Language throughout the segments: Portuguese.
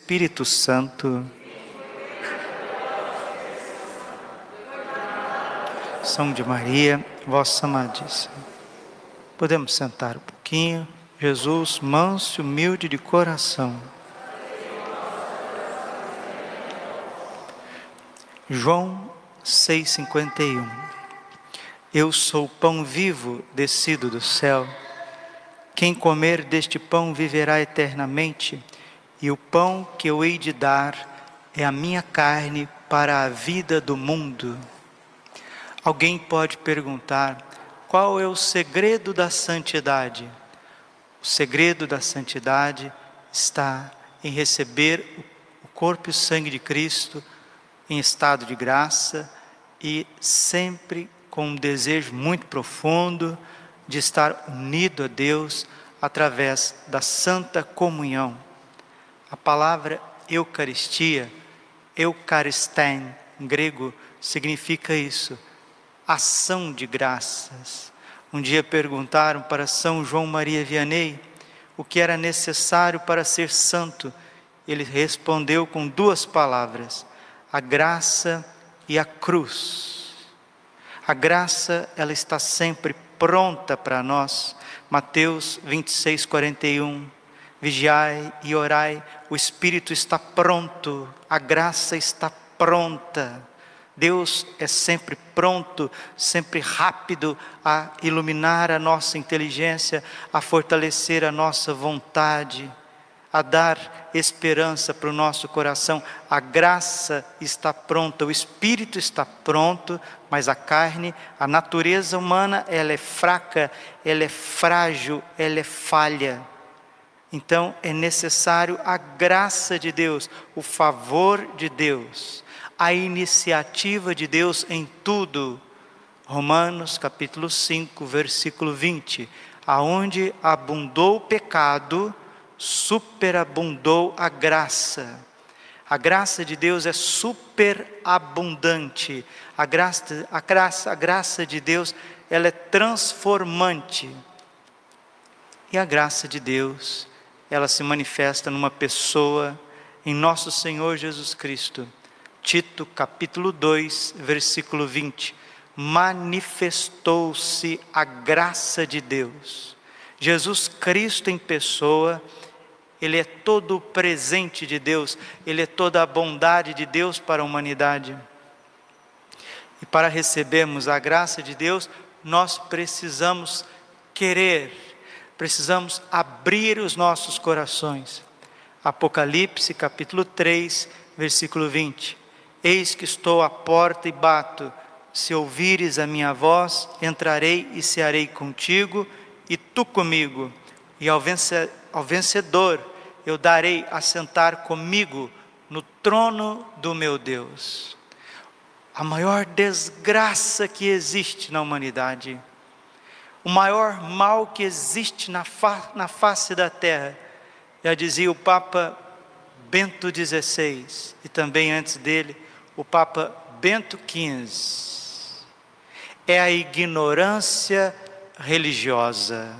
Espírito Santo. São de Maria, vossa amadíssima. Podemos sentar um pouquinho. Jesus, manso e humilde de coração. João 6,51 Eu sou o pão vivo descido do céu. Quem comer deste pão viverá eternamente e o pão que eu hei de dar é a minha carne para a vida do mundo. Alguém pode perguntar: qual é o segredo da santidade? O segredo da santidade está em receber o corpo e o sangue de Cristo em estado de graça e sempre com um desejo muito profundo de estar unido a Deus através da santa comunhão. A palavra Eucaristia, Eucharistén, em grego, significa isso, ação de graças. Um dia perguntaram para São João Maria Vianney o que era necessário para ser santo. Ele respondeu com duas palavras: a graça e a cruz. A graça, ela está sempre pronta para nós. Mateus 26, 41 vigiai e orai, o Espírito está pronto, a graça está pronta. Deus é sempre pronto, sempre rápido a iluminar a nossa inteligência, a fortalecer a nossa vontade, a dar esperança para o nosso coração. A graça está pronta, o espírito está pronto, mas a carne, a natureza humana, ela é fraca, ela é frágil, ela é falha. Então é necessário a graça de Deus, o favor de Deus, a iniciativa de Deus em tudo. Romanos capítulo 5, versículo 20. Aonde abundou o pecado, superabundou a graça. A graça de Deus é superabundante. A graça, a graça, a graça de Deus, ela é transformante. E a graça de Deus ela se manifesta numa pessoa, em nosso Senhor Jesus Cristo. Tito capítulo 2, versículo 20. Manifestou-se a graça de Deus. Jesus Cristo em pessoa, Ele é todo o presente de Deus, Ele é toda a bondade de Deus para a humanidade. E para recebermos a graça de Deus, nós precisamos querer precisamos abrir os nossos corações. Apocalipse capítulo 3, versículo 20. Eis que estou à porta e bato. Se ouvires a minha voz, entrarei e cearei contigo, e tu comigo. E ao, vencedor eu darei a sentar comigo no trono do meu Deus. A maior desgraça que existe na humanidade o maior mal que existe na, fa na face da terra. Já dizia o Papa Bento XVI, e também antes dele, o Papa Bento XV. É a ignorância religiosa.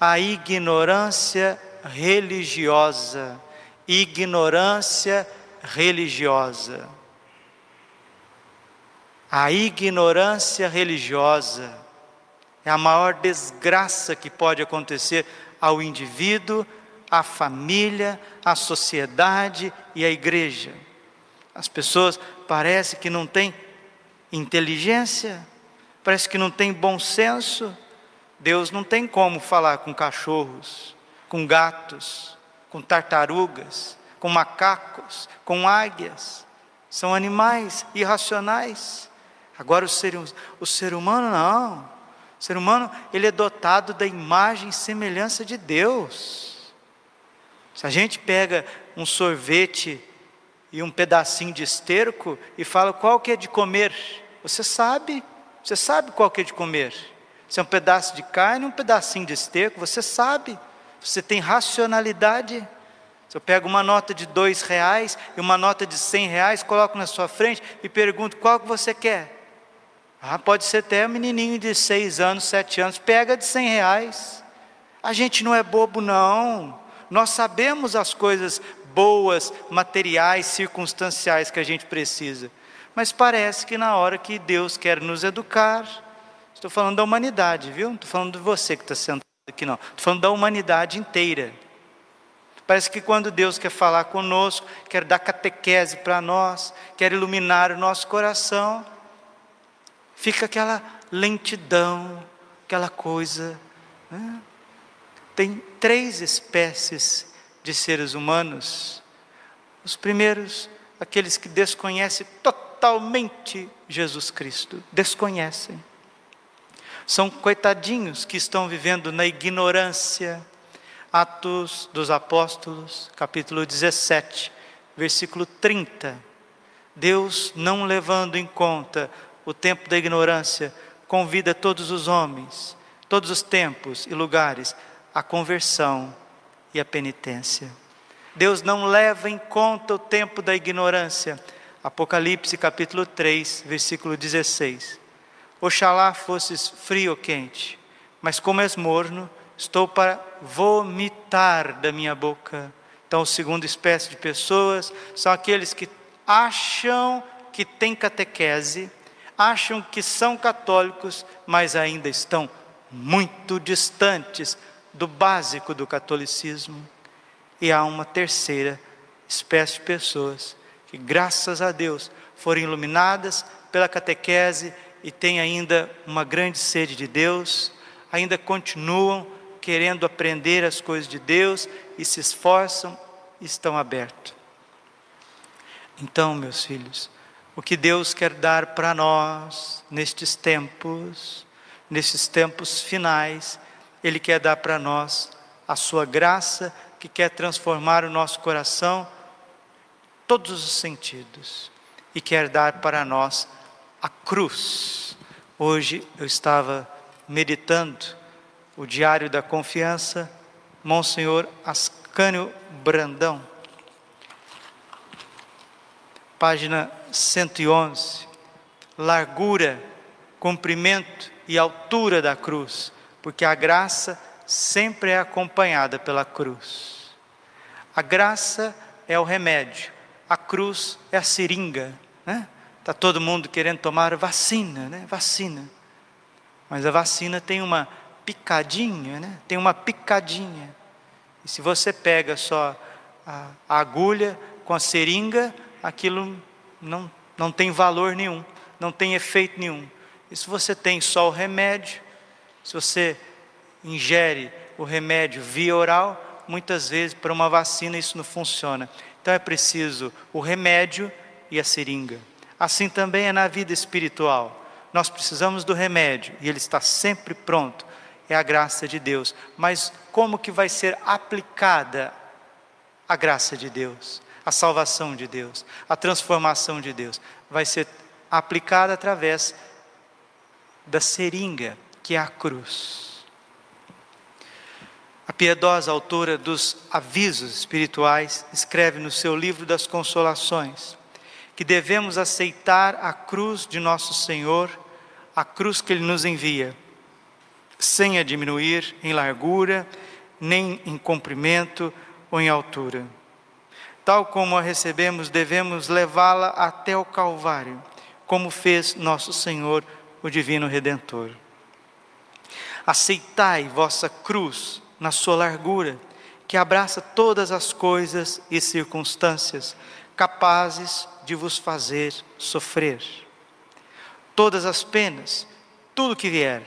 A ignorância religiosa. Ignorância religiosa. A ignorância religiosa é a maior desgraça que pode acontecer ao indivíduo, à família, à sociedade e à igreja. As pessoas parece que não têm inteligência, parece que não têm bom senso. Deus não tem como falar com cachorros, com gatos, com tartarugas, com macacos, com águias. São animais irracionais. Agora o ser, o ser humano não. O ser humano, ele é dotado da imagem e semelhança de Deus. Se a gente pega um sorvete e um pedacinho de esterco e fala qual que é de comer, você sabe, você sabe qual que é de comer. Se é um pedaço de carne, um pedacinho de esterco, você sabe, você tem racionalidade. Se eu pego uma nota de dois reais e uma nota de cem reais, coloco na sua frente e pergunto qual que você quer. Ah, pode ser até um menininho de seis anos, sete anos, pega de cem reais. A gente não é bobo, não. Nós sabemos as coisas boas, materiais, circunstanciais que a gente precisa. Mas parece que na hora que Deus quer nos educar, estou falando da humanidade, viu? Não estou falando de você que está sentado aqui, não. Estou falando da humanidade inteira. Parece que quando Deus quer falar conosco, quer dar catequese para nós, quer iluminar o nosso coração, fica aquela lentidão, aquela coisa. Né? Tem três espécies de seres humanos. Os primeiros, aqueles que desconhecem totalmente Jesus Cristo, desconhecem. São coitadinhos que estão vivendo na ignorância. Atos dos Apóstolos, capítulo 17, versículo 30. Deus, não levando em conta o tempo da ignorância, convida todos os homens, todos os tempos e lugares, à conversão e à penitência. Deus não leva em conta o tempo da ignorância. Apocalipse capítulo 3, versículo 16. Oxalá fosses frio ou quente, mas como és morno, estou para vomitar da minha boca. Então, a segunda espécie de pessoas são aqueles que acham que têm catequese, acham que são católicos, mas ainda estão muito distantes do básico do catolicismo. E há uma terceira espécie de pessoas que, graças a Deus, foram iluminadas pela catequese e têm ainda uma grande sede de Deus, ainda continuam querendo aprender as coisas de Deus e se esforçam e estão abertos. Então, meus filhos, o que Deus quer dar para nós nestes tempos, nesses tempos finais, Ele quer dar para nós a Sua graça, que quer transformar o nosso coração, todos os sentidos, e quer dar para nós a cruz. Hoje eu estava meditando o Diário da Confiança, Monsenhor Ascânio Brandão página 111, largura, comprimento e altura da cruz, porque a graça sempre é acompanhada pela cruz. A graça é o remédio, a cruz é a seringa, né? Tá todo mundo querendo tomar vacina, né? Vacina. Mas a vacina tem uma picadinha, né? Tem uma picadinha. E se você pega só a agulha com a seringa, aquilo não, não tem valor nenhum, não tem efeito nenhum. E se você tem só o remédio, se você ingere o remédio via oral, muitas vezes para uma vacina isso não funciona. Então é preciso o remédio e a seringa. Assim também é na vida espiritual. Nós precisamos do remédio e ele está sempre pronto. É a graça de Deus. Mas como que vai ser aplicada a graça de Deus? A salvação de Deus, a transformação de Deus, vai ser aplicada através da seringa, que é a cruz. A piedosa autora dos avisos espirituais escreve no seu livro das Consolações que devemos aceitar a cruz de nosso Senhor, a cruz que Ele nos envia, sem a diminuir em largura, nem em comprimento ou em altura tal como a recebemos, devemos levá-la até o Calvário, como fez nosso Senhor, o Divino Redentor. Aceitai vossa cruz na sua largura, que abraça todas as coisas e circunstâncias capazes de vos fazer sofrer. Todas as penas, tudo que vier,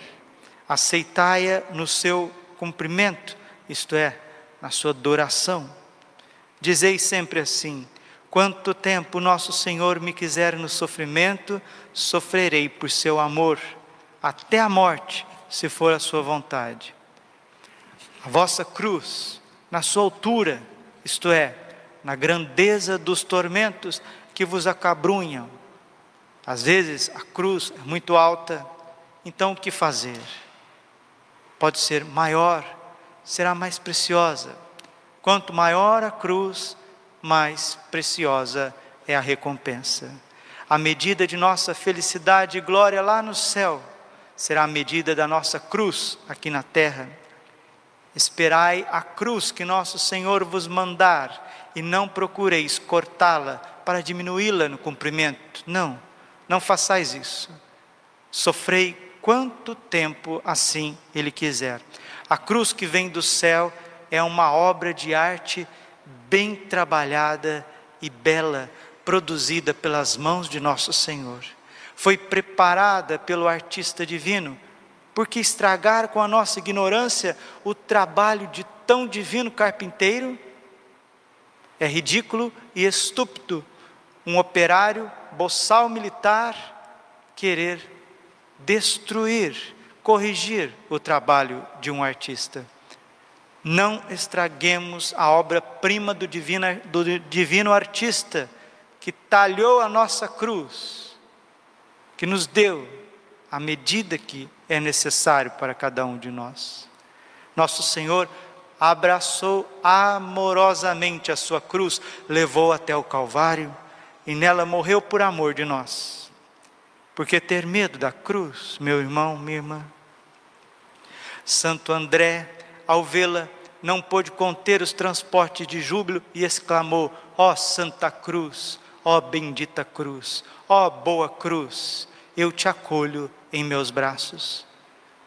aceitai-a no seu cumprimento, isto é, na sua adoração Dizei sempre assim: quanto tempo nosso Senhor me quiser no sofrimento, sofrerei por seu amor, até a morte, se for a sua vontade. A vossa cruz, na sua altura, isto é, na grandeza dos tormentos que vos acabrunham. Às vezes a cruz é muito alta, então o que fazer? Pode ser maior, será mais preciosa Quanto maior a cruz, mais preciosa é a recompensa. A medida de nossa felicidade e glória lá no céu será a medida da nossa cruz aqui na terra. Esperai a cruz que nosso Senhor vos mandar, e não procureis cortá-la para diminuí-la no comprimento. Não, não façais isso. Sofrei quanto tempo assim ele quiser. A cruz que vem do céu é uma obra de arte bem trabalhada e bela, produzida pelas mãos de nosso Senhor. Foi preparada pelo artista divino, porque estragar com a nossa ignorância o trabalho de tão divino carpinteiro é ridículo e estúpido um operário boçal militar querer destruir, corrigir o trabalho de um artista. Não estraguemos a obra-prima do, do divino artista que talhou a nossa cruz, que nos deu a medida que é necessário para cada um de nós. Nosso Senhor abraçou amorosamente a sua cruz, levou até o Calvário e nela morreu por amor de nós. Porque ter medo da cruz, meu irmão, minha irmã? Santo André, ao vê-la, não pôde conter os transportes de júbilo e exclamou: Ó oh, Santa Cruz, ó oh, bendita cruz, ó oh, boa cruz, eu te acolho em meus braços.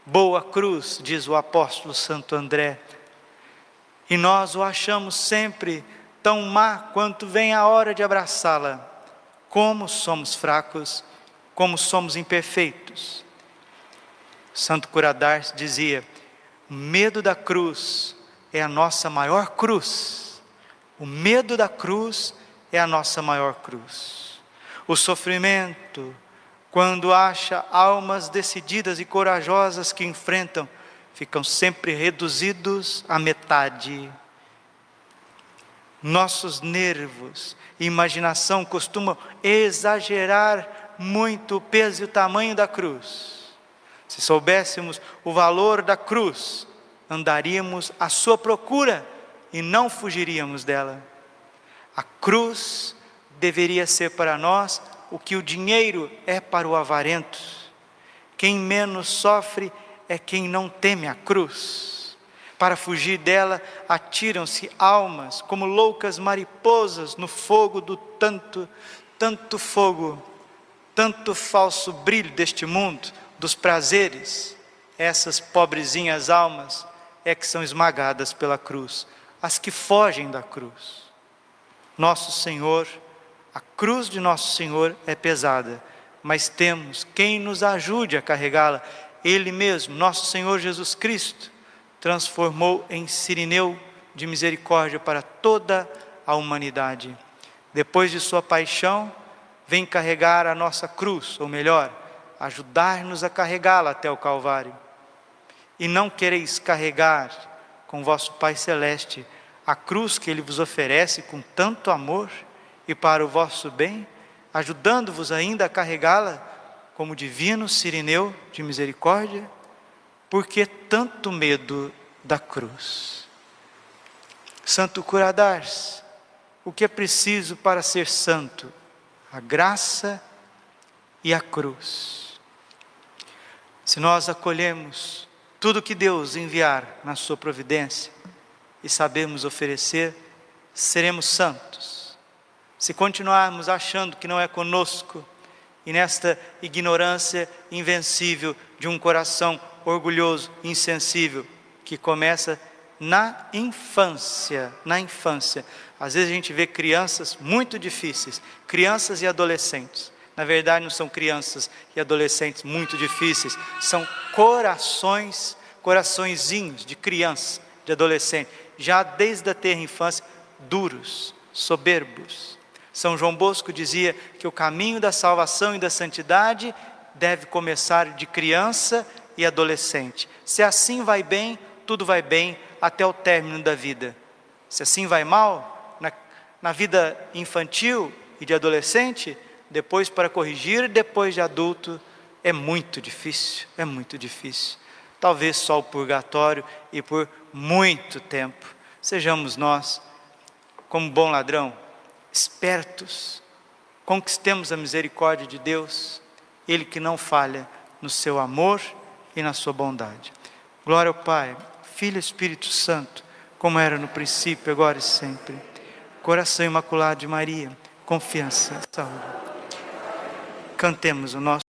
Boa cruz, diz o apóstolo Santo André, e nós o achamos sempre tão má quanto vem a hora de abraçá-la. Como somos fracos, como somos imperfeitos. Santo Curadars dizia: o medo da cruz é a nossa maior cruz. O medo da cruz é a nossa maior cruz. O sofrimento, quando acha almas decididas e corajosas que enfrentam ficam sempre reduzidos à metade. Nossos nervos e imaginação costumam exagerar muito o peso e o tamanho da cruz. Se soubéssemos o valor da cruz, andaríamos à sua procura e não fugiríamos dela. A cruz deveria ser para nós o que o dinheiro é para o avarento. Quem menos sofre é quem não teme a cruz. Para fugir dela, atiram-se almas como loucas mariposas no fogo do tanto, tanto fogo, tanto falso brilho deste mundo, dos prazeres. Essas pobrezinhas almas é que são esmagadas pela cruz, as que fogem da cruz. Nosso Senhor, a cruz de Nosso Senhor é pesada, mas temos quem nos ajude a carregá-la ele mesmo, nosso Senhor Jesus Cristo, transformou em sirineu de misericórdia para toda a humanidade. Depois de Sua paixão, vem carregar a nossa cruz, ou melhor, ajudar-nos a carregá-la até o Calvário. E não quereis carregar com vosso Pai Celeste a cruz que Ele vos oferece com tanto amor e para o vosso bem, ajudando-vos ainda a carregá-la como divino sirineu de misericórdia, por que tanto medo da cruz? Santo Curadars, o que é preciso para ser santo? A graça e a cruz. Se nós acolhemos tudo que Deus enviar na sua providência e sabemos oferecer, seremos santos. Se continuarmos achando que não é conosco, e nesta ignorância invencível de um coração orgulhoso, insensível, que começa na infância, na infância. Às vezes a gente vê crianças muito difíceis, crianças e adolescentes. Na verdade, não são crianças e adolescentes muito difíceis, são corações, coraçõezinhos de criança, de adolescente, já desde a terra infância, duros, soberbos, são João Bosco dizia que o caminho da salvação e da santidade deve começar de criança e adolescente. Se assim vai bem, tudo vai bem até o término da vida. Se assim vai mal, na, na vida infantil e de adolescente, depois para corrigir, depois de adulto, é muito difícil, é muito difícil. Talvez só o purgatório e por muito tempo. Sejamos nós, como bom ladrão, espertos, conquistemos a misericórdia de Deus, Ele que não falha no seu amor e na sua bondade. Glória ao Pai, Filho e Espírito Santo, como era no princípio, agora e sempre. Coração Imaculado de Maria, confiança, saúde. Cantemos o nosso